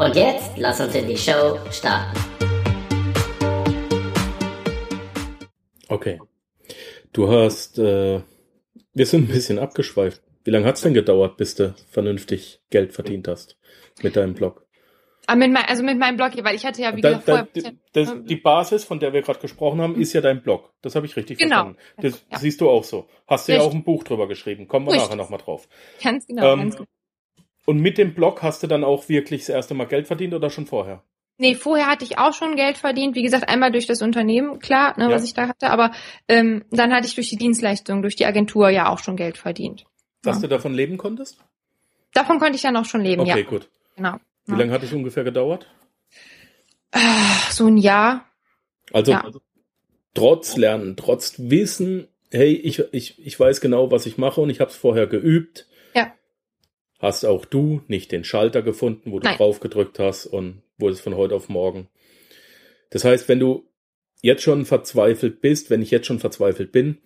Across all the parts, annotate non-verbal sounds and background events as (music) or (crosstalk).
Und jetzt lass uns in die Show starten. Okay. Du hast, äh, wir sind ein bisschen abgeschweift. Wie lange hat's denn gedauert, bis du vernünftig Geld verdient hast mit deinem Blog? Ah, mit mein, also mit meinem Blog, weil ich hatte ja wie Da, gesagt da, vorher. die, das, die Basis, von der wir gerade gesprochen haben, ist ja dein Blog. Das habe ich richtig Genau. verstanden. Das Ja. siehst du auch so. Hast du ja auch ein Buch drüber geschrieben. Kommen wir Richtig. nachher nochmal drauf. ganz genau, Ähm, ganz genau. Und mit dem Blog hast du dann auch wirklich das erste Mal Geld verdient oder schon vorher? Nee, vorher hatte ich auch schon Geld verdient. Wie gesagt, einmal durch das Unternehmen, klar, ne, Ja. was ich da hatte, aber ähm, dann hatte ich durch die Dienstleistung, durch die Agentur ja auch schon Geld verdient. Dass Ja. du davon leben konntest? Davon konnte ich dann auch schon leben, Okay, ja. gut. Genau. Wie Ja. lange hat es ungefähr gedauert? Ah, So ein Jahr. Also Ja. trotz Lernen, trotz Wissen, hey, ich, ich, ich weiß genau, was ich mache und ich habe es vorher geübt. Hast auch du nicht den Schalter gefunden, wo du Nein. drauf gedrückt hast und wurde es von heute auf morgen. Das heißt, wenn du jetzt schon verzweifelt bist, wenn ich jetzt schon verzweifelt bin,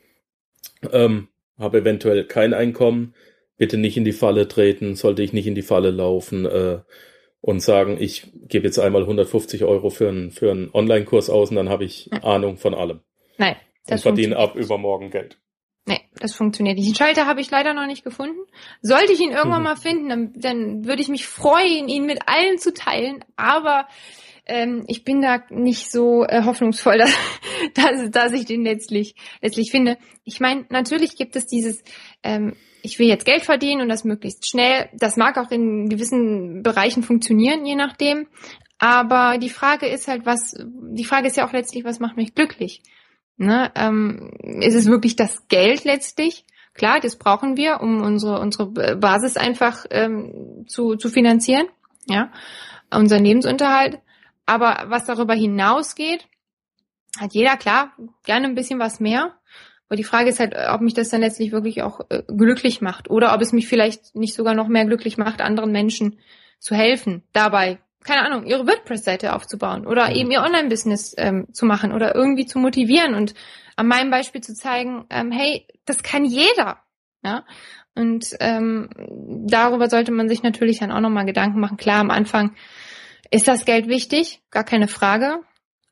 ähm, habe eventuell kein Einkommen, bitte nicht in die Falle treten, sollte ich nicht in die Falle laufen äh, und sagen, ich gebe jetzt einmal 150 Euro für einen, für einen Online-Kurs aus und dann habe ich. Ahnung von allem Nein, und das verdiene funktioniert ab übermorgen Geld. Nee, das funktioniert nicht. Den Schalter habe ich leider noch nicht gefunden. Sollte ich ihn irgendwann Mhm. mal finden, dann, dann würde ich mich freuen, ihn mit allen zu teilen. Aber ähm, ich bin da nicht so äh, hoffnungsvoll, (laughs) dass, dass, dass ich den letztlich, letztlich finde. Ich meine, natürlich gibt es dieses, ähm, ich will jetzt Geld verdienen und das möglichst schnell. Das mag auch in gewissen Bereichen funktionieren, je nachdem. Aber die Frage ist halt, was, die Frage ist ja auch letztlich, was macht mich glücklich? Ne, ähm, ist es wirklich das Geld letztlich? Klar, das brauchen wir, um unsere unsere Basis einfach ähm, zu, zu finanzieren, ja, unseren Lebensunterhalt. Aber was darüber hinausgeht, hat jeder klar gerne ein bisschen was mehr. Aber die Frage ist halt, ob mich das dann letztlich wirklich auch äh, glücklich macht oder ob es mich vielleicht nicht sogar noch mehr glücklich macht, anderen Menschen zu helfen, dabei keine Ahnung, ihre WordPress-Seite aufzubauen oder Mhm. eben ihr Online-Business ähm, zu machen oder irgendwie zu motivieren und an meinem Beispiel zu zeigen, ähm, hey, das kann jeder. Ja? Und ähm, darüber sollte man sich natürlich dann auch nochmal Gedanken machen. Klar, am Anfang ist das Geld wichtig, gar keine Frage.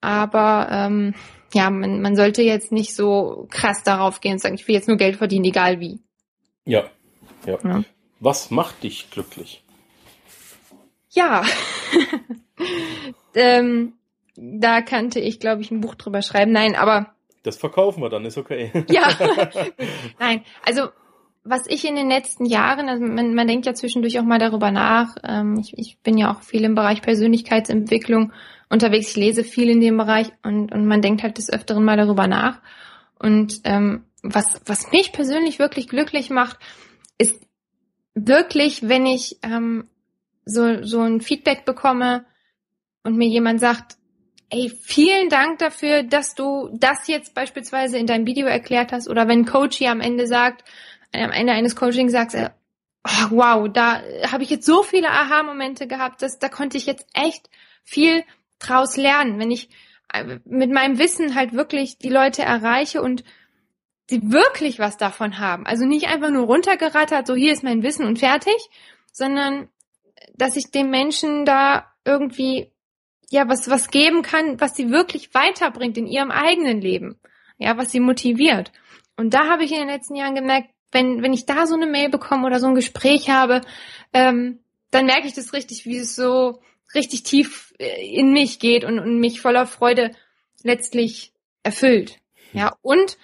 Aber ähm, ja, man, man sollte jetzt nicht so krass darauf gehen und sagen, ich will jetzt nur Geld verdienen, egal wie. Ja. ja. Ja. Was macht dich glücklich? Ja. (laughs) ähm, da kannte ich, glaube ich, ein Buch drüber schreiben. Nein, aber Das verkaufen wir dann, ist okay. ja. (laughs) Nein, also was ich in den letzten Jahren, also man, man denkt ja zwischendurch auch mal darüber nach. Ähm, ich, ich bin ja auch viel im Bereich Persönlichkeitsentwicklung unterwegs. Ich lese viel in dem Bereich und, und man denkt halt des Öfteren mal darüber nach. Und ähm, was, was mich persönlich wirklich glücklich macht, ist wirklich, wenn ich ähm, so, so ein Feedback bekomme und mir jemand sagt, ey, vielen Dank dafür, dass du das jetzt beispielsweise in deinem Video erklärt hast oder wenn ein Coach hier am Ende sagt, am Ende eines Coachings sagt er, oh, wow, da habe ich jetzt so viele Aha-Momente gehabt, dass da konnte ich jetzt echt viel draus lernen, wenn ich äh, mit meinem Wissen halt wirklich die Leute erreiche und die wirklich was davon haben. Also nicht einfach nur runtergerattert, so hier ist mein Wissen und fertig, sondern dass ich den Menschen da irgendwie ja was was geben kann, was sie wirklich weiterbringt in ihrem eigenen Leben, ja, was sie motiviert. Und da habe ich in den letzten Jahren gemerkt, wenn wenn ich da so eine Mail bekomme oder so ein Gespräch habe, ähm, dann merke ich das richtig, wie es so richtig tief äh, in mich geht und, und mich voller Freude letztlich erfüllt. Ja, und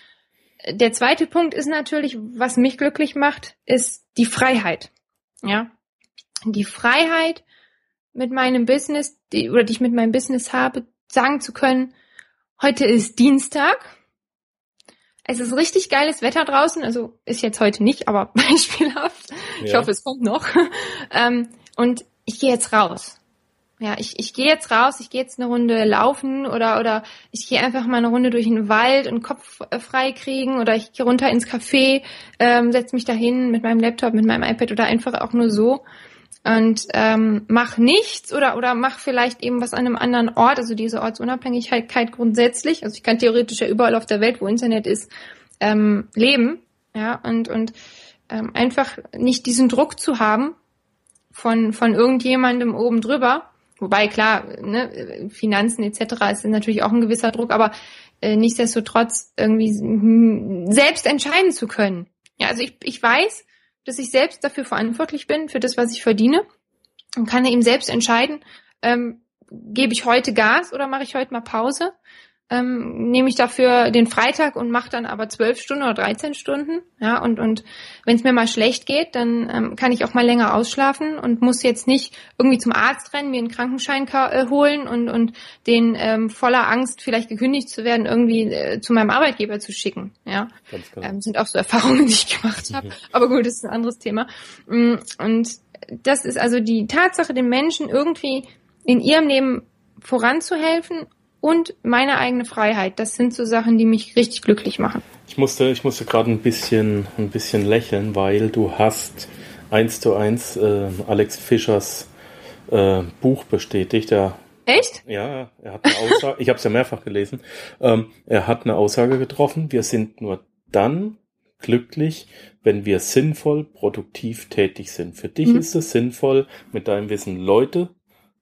der zweite Punkt ist natürlich, was mich glücklich macht, ist die Freiheit. Ja, die Freiheit mit meinem Business, die, oder die ich mit meinem Business habe, sagen zu können, heute ist Dienstag. es ist richtig geiles Wetter draußen, also ist jetzt heute nicht, aber (laughs) beispielhaft. Ich Ja. hoffe, es kommt noch. ähm, und ich gehe jetzt raus. Ja, ich, ich gehe jetzt raus, ich gehe jetzt eine Runde laufen oder oder ich gehe einfach mal eine Runde durch den Wald und Kopf frei kriegen oder ich gehe runter ins Café, ähm, setze mich dahin mit meinem Laptop, mit meinem iPad oder einfach auch nur so und ähm, mach nichts oder oder mach vielleicht eben was an einem anderen Ort, also diese Ortsunabhängigkeit grundsätzlich. Also ich kann theoretisch ja überall auf der Welt, wo Internet ist, ähm, leben, ja und und ähm, einfach nicht diesen Druck zu haben von von irgendjemandem oben drüber. Wobei klar, ne, Finanzen etc. ist natürlich auch ein gewisser Druck, aber äh, nichtsdestotrotz irgendwie selbst entscheiden zu können. Ja, also ich, ich weiß, dass ich selbst dafür verantwortlich bin, für das, was ich verdiene und kann eben selbst entscheiden, ähm, gebe ich heute Gas oder mache ich heute mal Pause? Ähm, nehme ich dafür den Freitag und mache dann aber zwölf Stunden oder 13 Stunden. Ja, und, und wenn es mir mal schlecht geht, dann ähm, kann ich auch mal länger ausschlafen und muss jetzt nicht irgendwie zum Arzt rennen, mir einen Krankenschein äh, holen und, und den ähm, voller Angst, vielleicht gekündigt zu werden, irgendwie äh, zu meinem Arbeitgeber zu schicken. Ja, Ganz genau. ähm, sind auch so Erfahrungen, (laughs) die ich gemacht habe. Aber gut, das ist ein anderes Thema. Mm, Und das ist also die Tatsache, den Menschen irgendwie in ihrem Leben voranzuhelfen und meine eigene Freiheit. Das sind so Sachen, die mich richtig glücklich machen. Ich musste, ich musste gerade ein bisschen, ein bisschen lächeln, weil du hast eins zu eins äh, Alex Fischers äh, Buch bestätigt. Er, Echt? ja, er hat eine Aussage, ich habe es ja mehrfach gelesen, ähm, er hat eine Aussage getroffen, wir sind nur dann glücklich, wenn wir sinnvoll, produktiv tätig sind. Für dich Mhm. ist es sinnvoll, mit deinem Wissen Leute,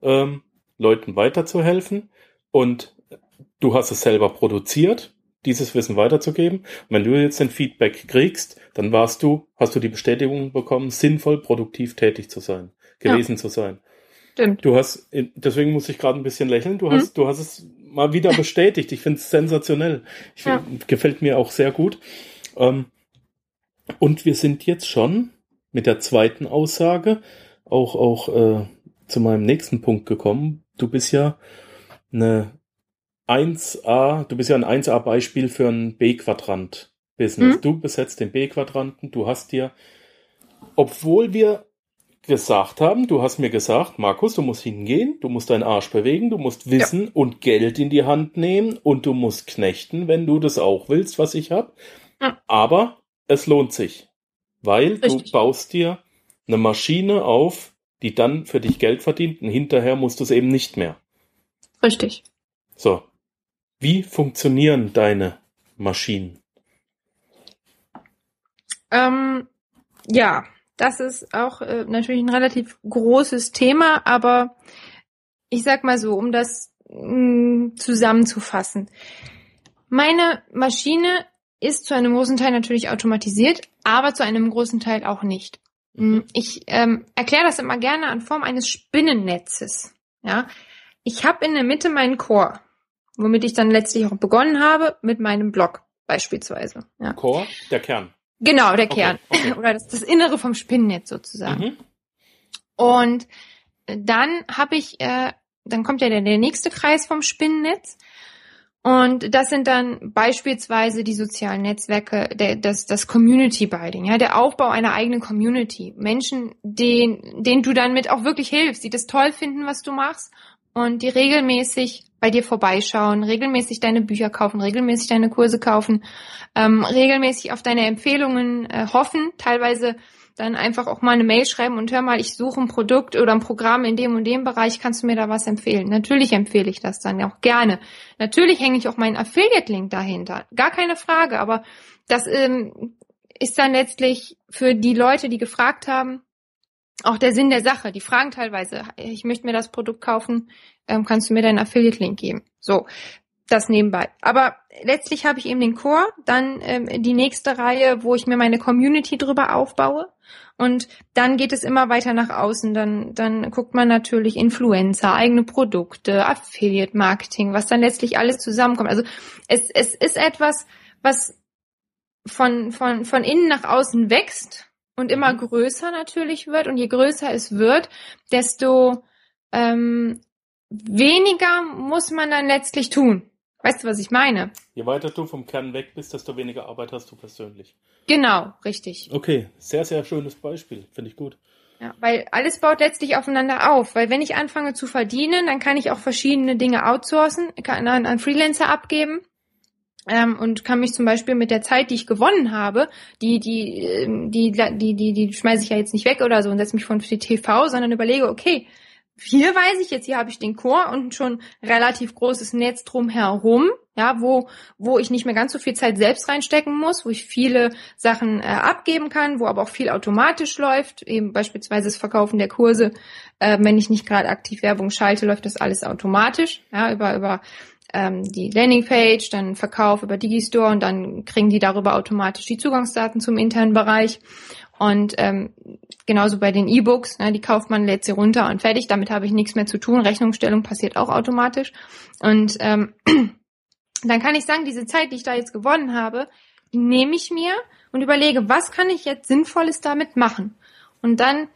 ähm, Leuten weiterzuhelfen und du hast es selber produziert, dieses Wissen weiterzugeben. Und wenn du jetzt ein Feedback kriegst, dann warst du, hast du die Bestätigung bekommen, sinnvoll, produktiv tätig zu sein, gewesen zu sein. Stimmt. Du hast, deswegen muss ich gerade ein bisschen lächeln, du Mhm. hast, du hast es mal wieder (laughs) bestätigt. Ich finde es sensationell. Ich Ja. find, gefällt mir auch sehr gut. Ähm, und wir sind jetzt schon mit der zweiten Aussage auch, auch äh, zu meinem nächsten Punkt gekommen. Du bist ja eine 1a, du bist ja ein 1a Beispiel für ein B-Quadrant-Business. Mhm. Du besetzt den B-Quadranten, du hast dir, obwohl wir gesagt haben, du hast mir gesagt, Markus, du musst hingehen, du musst deinen Arsch bewegen, du musst Wissen und Geld in die Hand nehmen und du musst knechten, wenn du das auch willst, was ich hab. Ja. Aber es lohnt sich, weil du Richtig. baust dir eine Maschine auf, die dann für dich Geld verdient und hinterher musst du es eben nicht mehr. Richtig. So. Wie funktionieren deine Maschinen? Ähm, ja, das ist auch äh, natürlich ein relativ großes Thema, aber ich sag mal so, um das mh, zusammenzufassen. Meine Maschine ist zu einem großen Teil natürlich automatisiert, aber zu einem großen Teil auch nicht. Mm, Ich ähm, erkläre das immer gerne an Form eines Spinnennetzes. Ja, ich habe in der Mitte meinen Core, womit ich dann letztlich auch begonnen habe mit meinem Blog beispielsweise. Ja. Core, der Kern. Genau, der Kern. okay. (laughs) Oder das, das Innere vom Spinnennetz sozusagen. Mhm. Und dann habe ich, äh, dann kommt ja der, der nächste Kreis vom Spinnennetz. Und das sind dann beispielsweise die sozialen Netzwerke, der, das, das Community Building, ja, der Aufbau einer eigenen Community. Menschen, denen, denen du dann mit auch wirklich hilfst, die das toll finden, was du machst und die regelmäßig bei dir vorbeischauen, regelmäßig deine Bücher kaufen, regelmäßig deine Kurse kaufen, ähm, regelmäßig auf deine Empfehlungen äh, hoffen, teilweise dann einfach auch mal eine Mail schreiben und hör mal, ich suche ein Produkt oder ein Programm in dem und dem Bereich, kannst du mir da was empfehlen? Natürlich empfehle ich das dann auch gerne. Natürlich hänge ich auch meinen Affiliate-Link dahinter, gar keine Frage, aber das ähm, ist dann letztlich für die Leute, die gefragt haben, auch der Sinn der Sache. Die fragen teilweise, ich möchte mir das Produkt kaufen, ähm, kannst du mir deinen Affiliate-Link geben? So, das nebenbei. Aber letztlich habe ich eben den Core, dann ähm, die nächste Reihe, wo ich mir meine Community drüber aufbaue. Und dann geht es immer weiter nach außen. Dann, dann guckt man natürlich Influencer, eigene Produkte, Affiliate-Marketing, was dann letztlich alles zusammenkommt. Also es, es ist etwas, was von, von, von innen nach außen wächst und immer Mhm. größer natürlich wird. Und je größer es wird, desto ähm, weniger muss man dann letztlich tun. Weißt du, was ich meine? Je weiter du vom Kern weg bist, desto weniger Arbeit hast du persönlich. Genau, richtig. Okay, sehr, sehr schönes Beispiel. Finde ich gut. Ja, weil alles baut letztlich aufeinander auf. Weil wenn ich anfange zu verdienen, dann kann ich auch verschiedene Dinge outsourcen, kann an, an Freelancer abgeben ähm, und kann mich zum Beispiel mit der Zeit, die ich gewonnen habe, die die ähm, die die die die schmeiße ich ja jetzt nicht weg oder so und setze mich von TV, sondern überlege, okay, hier weiß ich jetzt, hier habe ich den Chor und schon relativ großes Netz drumherum, ja, wo, wo ich nicht mehr ganz so viel Zeit selbst reinstecken muss, wo ich viele Sachen äh, abgeben kann, wo aber auch viel automatisch läuft, eben beispielsweise das Verkaufen der Kurse, äh, wenn ich nicht gerade aktiv Werbung schalte, läuft das alles automatisch, ja, über, über ähm, die Landingpage, dann Verkauf über Digistore und dann kriegen die darüber automatisch die Zugangsdaten zum internen Bereich. Und ähm, genauso bei den E-Books, ne, die kauft man, lädt sie runter und fertig. Damit habe ich nichts mehr zu tun. Rechnungsstellung passiert auch automatisch. Und ähm, (clears throat) dann kann ich sagen, diese Zeit, die ich da jetzt gewonnen habe, die nehme ich mir und überlege, was kann ich jetzt Sinnvolles damit machen. Und dann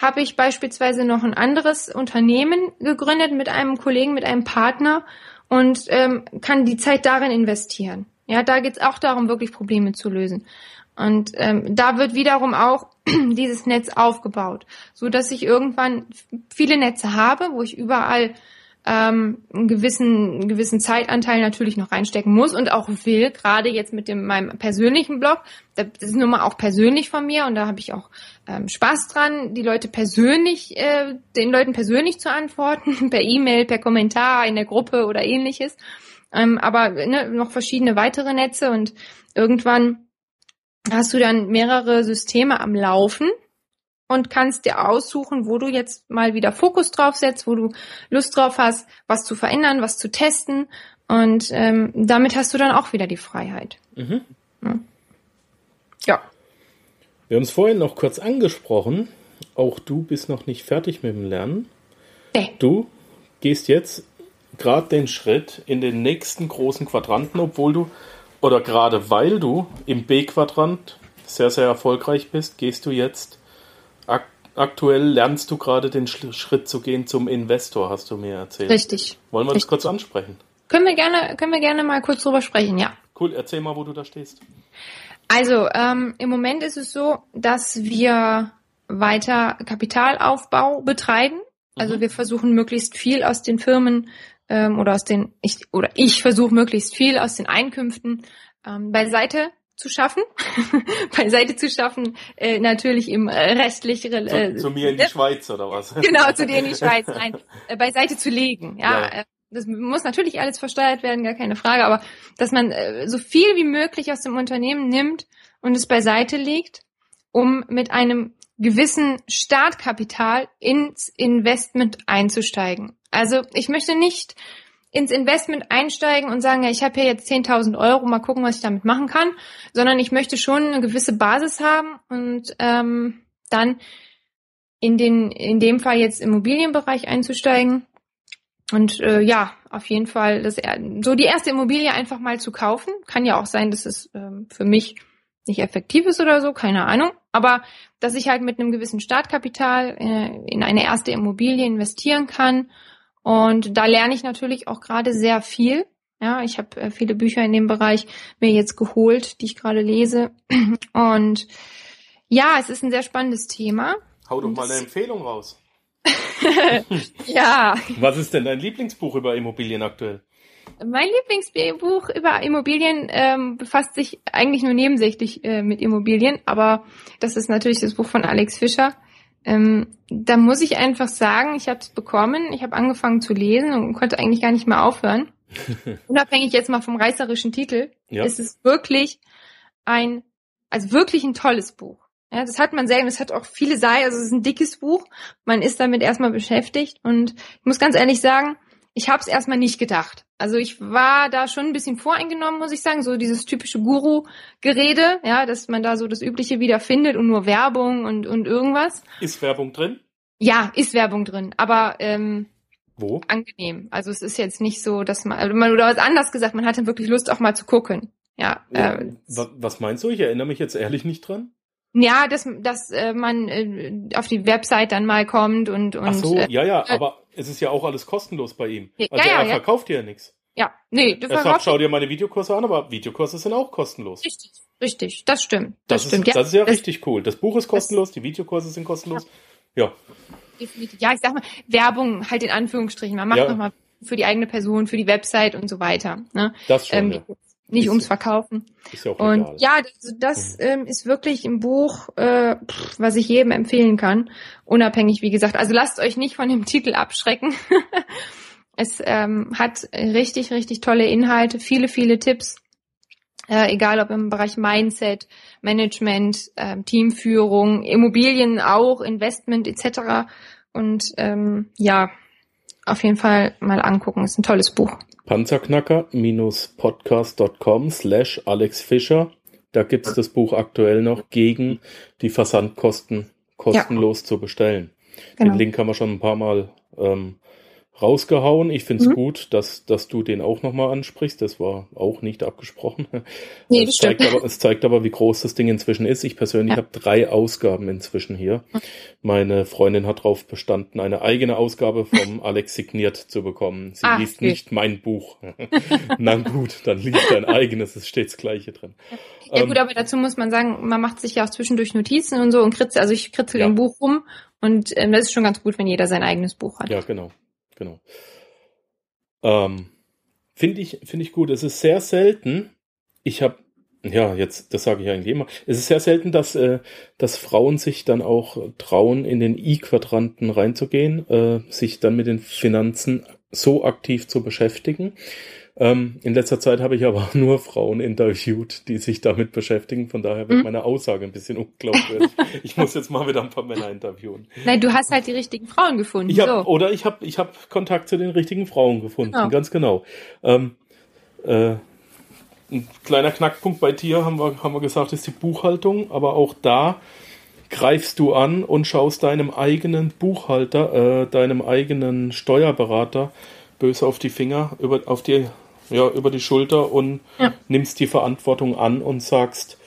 habe ich beispielsweise noch ein anderes Unternehmen gegründet mit einem Kollegen, mit einem Partner und ähm, kann die Zeit darin investieren. Ja, da geht es auch darum, wirklich Probleme zu lösen. Und ähm, da wird wiederum auch (clears throat) dieses Netz aufgebaut, so dass ich irgendwann viele Netze habe, wo ich überall ähm, einen gewissen, einen gewissen Zeitanteil natürlich noch reinstecken muss und auch will, gerade jetzt mit dem meinem persönlichen Blog, das ist nun mal auch persönlich von mir und da habe ich auch ähm, Spaß dran, die Leute persönlich, äh, den Leuten persönlich zu antworten, (laughs) per E-Mail, per Kommentar in der Gruppe oder ähnliches. Ähm, aber ne, noch verschiedene weitere Netze und irgendwann hast du dann mehrere Systeme am Laufen und kannst dir aussuchen, wo du jetzt mal wieder Fokus drauf setzt, wo du Lust drauf hast, was zu verändern, was zu testen. Und ähm, damit hast du dann auch wieder die Freiheit. Mhm. Ja. ja. Wir haben es vorhin noch kurz angesprochen. Auch du bist noch nicht fertig mit dem Lernen. Nee. Du gehst jetzt gerade den Schritt in den nächsten großen Quadranten, obwohl du oder gerade weil du im B-Quadrant sehr, sehr erfolgreich bist, gehst du jetzt aktuell lernst du gerade den Schritt zu gehen zum Investor, hast du mir erzählt. Richtig. Wollen wir Richtig. das kurz ansprechen? Können wir gerne, können wir gerne mal kurz drüber sprechen, ja. Cool, erzähl mal, wo du da stehst. Also, ähm, im Moment ist es so, dass wir weiter Kapitalaufbau betreiben. Also mhm. wir versuchen möglichst viel aus den Firmen ähm, oder aus den ich oder ich versuche möglichst viel aus den Einkünften ähm, beiseite zu schaffen, (laughs) beiseite zu schaffen, äh, natürlich im äh, restlich äh, zu, zu, mir in die Schweiz oder was? (laughs) genau, zu dir in die Schweiz, nein, äh, beiseite zu legen. Ja, ja. Äh, das muss natürlich alles versteuert werden, gar keine Frage, aber dass man äh, so viel wie möglich aus dem Unternehmen nimmt und es beiseite legt, um mit einem gewissen Startkapital ins Investment einzusteigen. Also ich möchte nicht ins Investment einsteigen und sagen, ja, ich habe hier jetzt 10.000 Euro, mal gucken, was ich damit machen kann, sondern ich möchte schon eine gewisse Basis haben und ähm, dann in den in dem Fall jetzt Immobilienbereich einzusteigen und äh, ja, auf jeden Fall das so die erste Immobilie einfach mal zu kaufen. Kann ja auch sein, dass es ähm, für mich nicht effektiv ist oder so, keine Ahnung. Aber dass ich halt mit einem gewissen Startkapital äh, in eine erste Immobilie investieren kann und da lerne ich natürlich auch gerade sehr viel. Ja, ich habe äh, viele Bücher in dem Bereich mir jetzt geholt, die ich gerade lese. (clears throat) Und ja, es ist ein sehr spannendes Thema. Hau doch mal eine Empfehlung raus. (laughs) ja. Was ist denn dein Lieblingsbuch über Immobilien aktuell? Mein Lieblingsbuch über Immobilien ähm, befasst sich eigentlich nur nebensächlich äh, mit Immobilien, aber das ist natürlich das Buch von Alex Fischer. Ähm, da muss ich einfach sagen, ich habe es bekommen, ich habe angefangen zu lesen und konnte eigentlich gar nicht mehr aufhören. (laughs) Unabhängig jetzt mal vom reißerischen Titel, ja. ist es wirklich ein, also wirklich ein tolles Buch. Ja, das hat man selten, es hat auch viele Seiten, also es ist ein dickes Buch, man ist damit erstmal beschäftigt und ich muss ganz ehrlich sagen, ich habe es erstmal nicht gedacht. Also ich war da schon ein bisschen voreingenommen, muss ich sagen, so dieses typische Guru-Gerede, ja, dass man da so das Übliche wieder findet und nur Werbung und, und irgendwas. Ist Werbung drin? Ja, ist Werbung drin, aber ähm, wo? Angenehm. Also es ist jetzt nicht so, dass man, also man oder was anders gesagt, man hatte wirklich Lust auch mal zu gucken. Ja. ja äh, was meinst du? Ich erinnere mich jetzt ehrlich nicht dran. Ja, dass, dass äh, man äh, auf die Website dann mal kommt und und. Ach so, äh, ja, ja, aber es ist ja auch alles kostenlos bei ihm. Also ja, ja, er verkauft ja nichts. Ja, nee, du Er sagt, schau dir meine Videokurse an, aber Videokurse sind auch kostenlos. richtig, richtig, das stimmt. Das, Das, stimmt, ist, das ist ja das- richtig cool. Das Buch ist kostenlos, die Videokurse sind kostenlos. Ja, definitiv. Ja, ich sag mal, Werbung halt in Anführungsstrichen. Man macht Ja. nochmal für die eigene Person, für die Website und so weiter. Ne? das schon. Ähm, ja. Nicht Ist ums. Verkaufen. Ist ja auch Und legal. ja, das, das ähm, ist wirklich ein Buch, äh, pff, was ich jedem empfehlen kann. Unabhängig, wie gesagt. Also lasst euch nicht von dem (laughs) Titel abschrecken. (laughs) es ähm, hat richtig, richtig tolle Inhalte, viele, viele Tipps. Äh, egal ob im Bereich Mindset, Management, ähm, Teamführung, Immobilien auch, Investment etc. Und ähm, ja, auf jeden Fall mal angucken. Ist ein tolles Buch. Panzerknacker-podcast.com slash Alex Fischer. Da gibt's das Buch aktuell noch gegen die Versandkosten kostenlos zu bestellen. Genau. Den Link haben wir schon ein paar Mal ähm, rausgehauen. Ich finde es Mhm. gut, dass, dass du den auch nochmal ansprichst. Das war auch nicht abgesprochen. (laughs) Nee, es, das zeigt stimmt. aber, es zeigt aber, wie groß das Ding inzwischen ist. Ich persönlich Ja. habe drei Ausgaben inzwischen hier. Meine Freundin hat darauf bestanden, eine eigene Ausgabe vom (laughs) Alex signiert zu bekommen. Sie Ach, liest süß. nicht mein Buch. (laughs) Na gut, dann liest dein eigenes. Es steht das Gleiche drin. Ja Ähm, gut, aber dazu muss man sagen, man macht sich ja auch zwischendurch Notizen und so und kritzel, also ich kritzel Ja. im Buch rum und ähm, das ist schon ganz gut, wenn jeder sein eigenes Buch hat. Ja, genau, genau. Ähm, finde ich, finde ich gut. Es ist sehr selten. Ich habe, ja, jetzt, das sage ich eigentlich immer. Es ist sehr selten, dass, äh, dass Frauen sich dann auch trauen, in den I-Quadranten reinzugehen, äh, sich dann mit den Finanzen so aktiv zu beschäftigen. Ähm, in letzter Zeit habe ich aber (laughs) nur Frauen interviewt, die sich damit beschäftigen. Von daher wird Mhm. meine Aussage ein bisschen unglaubwürdig. (laughs) ich muss jetzt mal wieder ein paar Männer interviewen. Nein, du hast halt die richtigen Frauen gefunden. Ich hab, so. Oder ich habe ich hab Kontakt zu den richtigen Frauen gefunden, Genau. ganz genau. Ähm, äh, ein kleiner Knackpunkt bei dir, haben wir, haben wir gesagt, ist die Buchhaltung, aber auch da greifst du an und schaust deinem eigenen Buchhalter, äh, deinem eigenen Steuerberater böse auf die Finger, über, auf die, ja, über die Schulter und Ja. nimmst die Verantwortung an und sagst,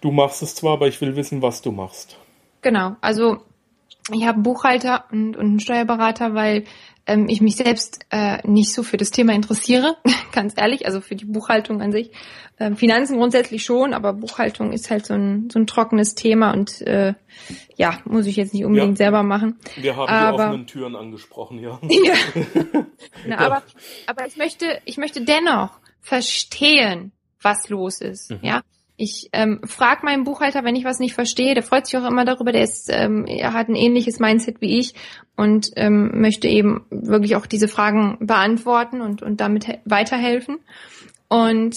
du machst es zwar, aber ich will wissen, was du machst. Genau, also ich habe einen Buchhalter und, und einen Steuerberater, weil ähm, ich mich selbst äh, nicht so für das Thema interessiere, (laughs) ganz ehrlich, also für die Buchhaltung an sich. Ähm, Finanzen grundsätzlich schon, aber Buchhaltung ist halt so ein, so ein trockenes Thema und äh, ja, muss ich jetzt nicht unbedingt Ja. selber machen. Wir haben Aber- die offenen Türen angesprochen, ja. (laughs) Ja. (laughs) Na, aber, aber ich möchte, ich möchte dennoch verstehen, was los ist. Mhm. Ja. Ich ähm, frage meinen Buchhalter, wenn ich was nicht verstehe, der freut sich auch immer darüber, der ist, ähm, er hat ein ähnliches Mindset wie ich und ähm, möchte eben wirklich auch diese Fragen beantworten und, und damit he- weiterhelfen. Und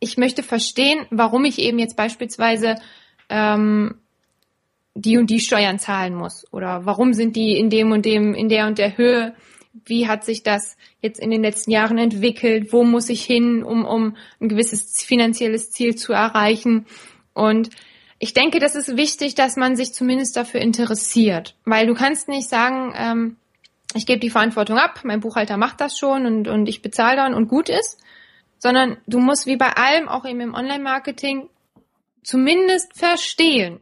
ich möchte verstehen, warum ich eben jetzt beispielsweise ähm, die und die Steuern zahlen muss oder warum sind die in dem und dem, in der und der Höhe, wie hat sich das jetzt in den letzten Jahren entwickelt, wo muss ich hin, um, um ein gewisses finanzielles Ziel zu erreichen. Und ich denke, das ist wichtig, dass man sich zumindest dafür interessiert, weil du kannst nicht sagen, ähm, ich gebe die Verantwortung ab, mein Buchhalter macht das schon und, und ich bezahle dann und gut ist, sondern du musst wie bei allem, auch eben im Online-Marketing, zumindest verstehen,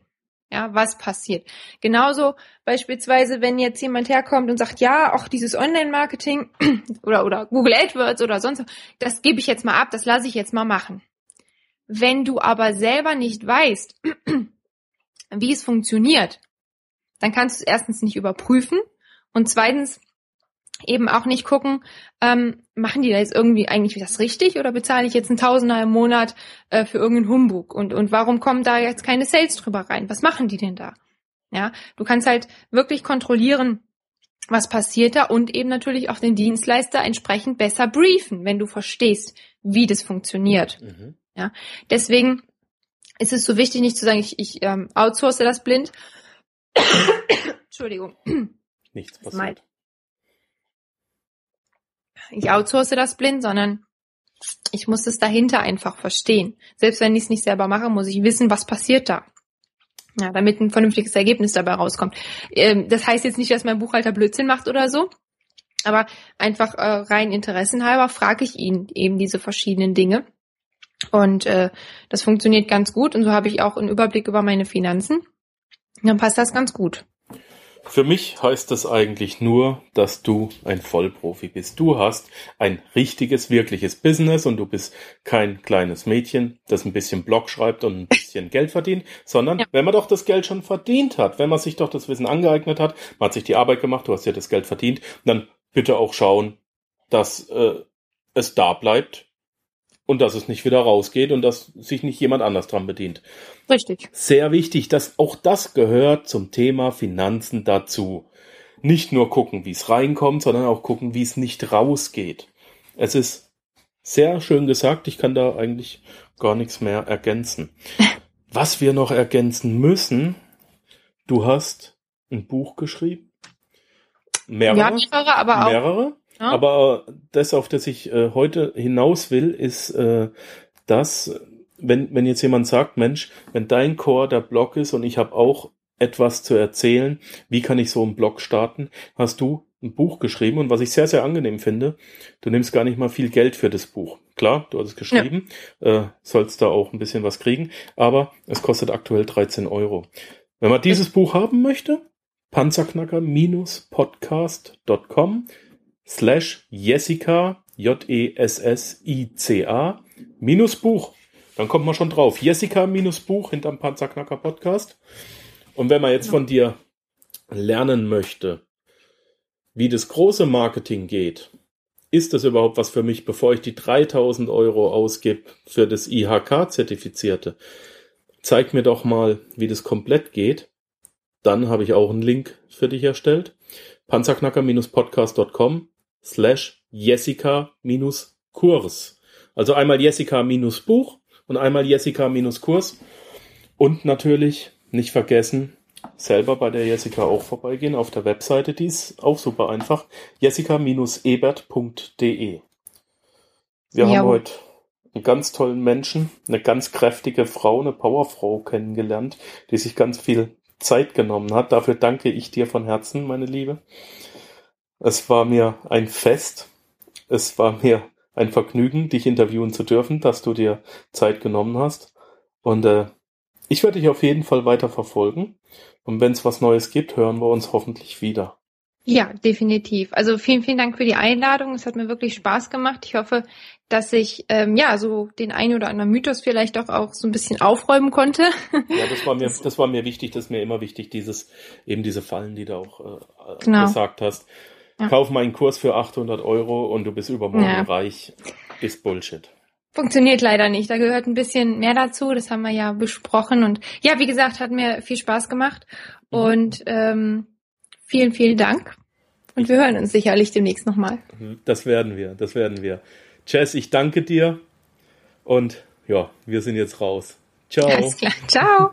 ja, was passiert. Genauso beispielsweise, wenn jetzt jemand herkommt und sagt, ja, auch dieses Online-Marketing (clears throat) oder, oder Google AdWords oder sonst, das gebe ich jetzt mal ab, das lasse ich jetzt mal machen. Wenn du aber selber nicht weißt, (clears throat) wie es funktioniert, dann kannst du es erstens nicht überprüfen und zweitens eben auch nicht gucken, ähm, machen die da jetzt irgendwie eigentlich das richtig oder bezahle ich jetzt einen Tausender im Monat äh, für irgendeinen Humbug und und warum kommen da jetzt keine Sales drüber rein? Was machen die denn da? Ja, du kannst halt wirklich kontrollieren, was passiert da und eben natürlich auch den Dienstleister entsprechend besser briefen, wenn du verstehst, wie das funktioniert. Mhm. Deswegen ist es so wichtig, nicht zu sagen, ich, ich ähm, outsource das blind. (coughs) Entschuldigung. Nichts passiert. Ich outsource das blind, sondern ich muss es dahinter einfach verstehen. Selbst wenn ich es nicht selber mache, muss ich wissen, was passiert da. Ja, damit ein vernünftiges Ergebnis dabei rauskommt. Ähm, das heißt jetzt nicht, dass mein Buchhalter Blödsinn macht oder so, aber einfach äh, rein interessenhalber frage ich ihn eben diese verschiedenen Dinge. Und äh, das funktioniert ganz gut und so habe ich auch einen Überblick über meine Finanzen. Dann passt das ganz gut. Für mich heißt das eigentlich nur, dass du ein Vollprofi bist. Du hast ein richtiges, wirkliches Business und du bist kein kleines Mädchen, das ein bisschen Blog schreibt und ein bisschen (laughs) Geld verdient, sondern ja. wenn man doch das Geld schon verdient hat, wenn man sich doch das Wissen angeeignet hat, man hat sich die Arbeit gemacht, du hast ja das Geld verdient, dann bitte auch schauen, dass äh, es da bleibt und dass es nicht wieder rausgeht und dass sich nicht jemand anders dran bedient. Richtig. Sehr wichtig, dass auch das gehört zum Thema Finanzen dazu. Nicht nur gucken, wie es reinkommt, sondern auch gucken, wie es nicht rausgeht. Es ist sehr schön gesagt, ich kann da eigentlich gar nichts mehr ergänzen. (laughs) Was wir noch ergänzen müssen, du hast ein Buch geschrieben. Mehrere. Ja, mehrere, aber auch. Mehrere. Ja. Aber das, auf das ich äh, heute hinaus will, ist, äh, dass, wenn, wenn jetzt jemand sagt, Mensch, wenn dein Core der Blog ist und ich habe auch etwas zu erzählen, wie kann ich so einen Blog starten, hast du ein Buch geschrieben und was ich sehr, sehr angenehm finde, du nimmst gar nicht mal viel Geld für das Buch. Klar, du hast es geschrieben, ja. äh, sollst da auch ein bisschen was kriegen, aber es kostet aktuell 13 Euro. Wenn man dieses Buch haben möchte, panzerknacker-podcast.com slash Jessica, J-E-S-S-I-C-A, minus Buch. Dann kommt man schon drauf. Jessica minus Buch hinterm Panzerknacker Podcast. Und wenn man jetzt von dir lernen möchte, wie das große Marketing geht, ist das überhaupt was für mich, bevor ich die 3000 Euro ausgebe für das IHK-Zertifizierte? Zeig mir doch mal, wie das komplett geht. Dann habe ich auch einen Link für dich erstellt. Panzerknacker-podcast.com slash Jessica-Kurs. Also einmal Jessica-Buch und einmal Jessica-Kurs. Und natürlich nicht vergessen, selber bei der Jessica auch vorbeigehen auf der Webseite, die ist auch super einfach, jessica-ebert.de. Wir ja. haben heute einen ganz tollen Menschen, eine ganz kräftige Frau, eine Powerfrau kennengelernt, die sich ganz viel Zeit genommen hat. Dafür danke ich dir von Herzen, meine Liebe. Es war mir ein Fest. Es war mir ein Vergnügen, dich interviewen zu dürfen, dass du dir Zeit genommen hast. Und äh, ich werde dich auf jeden Fall weiter verfolgen. Und wenn es was Neues gibt, hören wir uns hoffentlich wieder. Ja, definitiv. Also vielen, vielen Dank für die Einladung. Es hat mir wirklich Spaß gemacht. Ich hoffe, dass ich ähm, ja so den einen oder anderen Mythos vielleicht doch auch so ein bisschen aufräumen konnte. Ja, das war mir, (laughs) das war mir wichtig. Das ist mir immer wichtig, dieses eben diese Fallen, die du auch äh, genau. gesagt hast. Ja. Kauf meinen Kurs für 800 Euro und du bist übermorgen ja. reich. Ist Bullshit. Funktioniert leider nicht. Da gehört ein bisschen mehr dazu. Das haben wir ja besprochen. Und ja, wie gesagt, hat mir viel Spaß gemacht. Mhm. Und ähm, vielen, vielen Dank. Und wir hören uns sicherlich demnächst nochmal. Das werden wir, das werden wir. Jess, ich danke dir. Und ja, wir sind jetzt raus. Ciao. Alles klar. Ciao.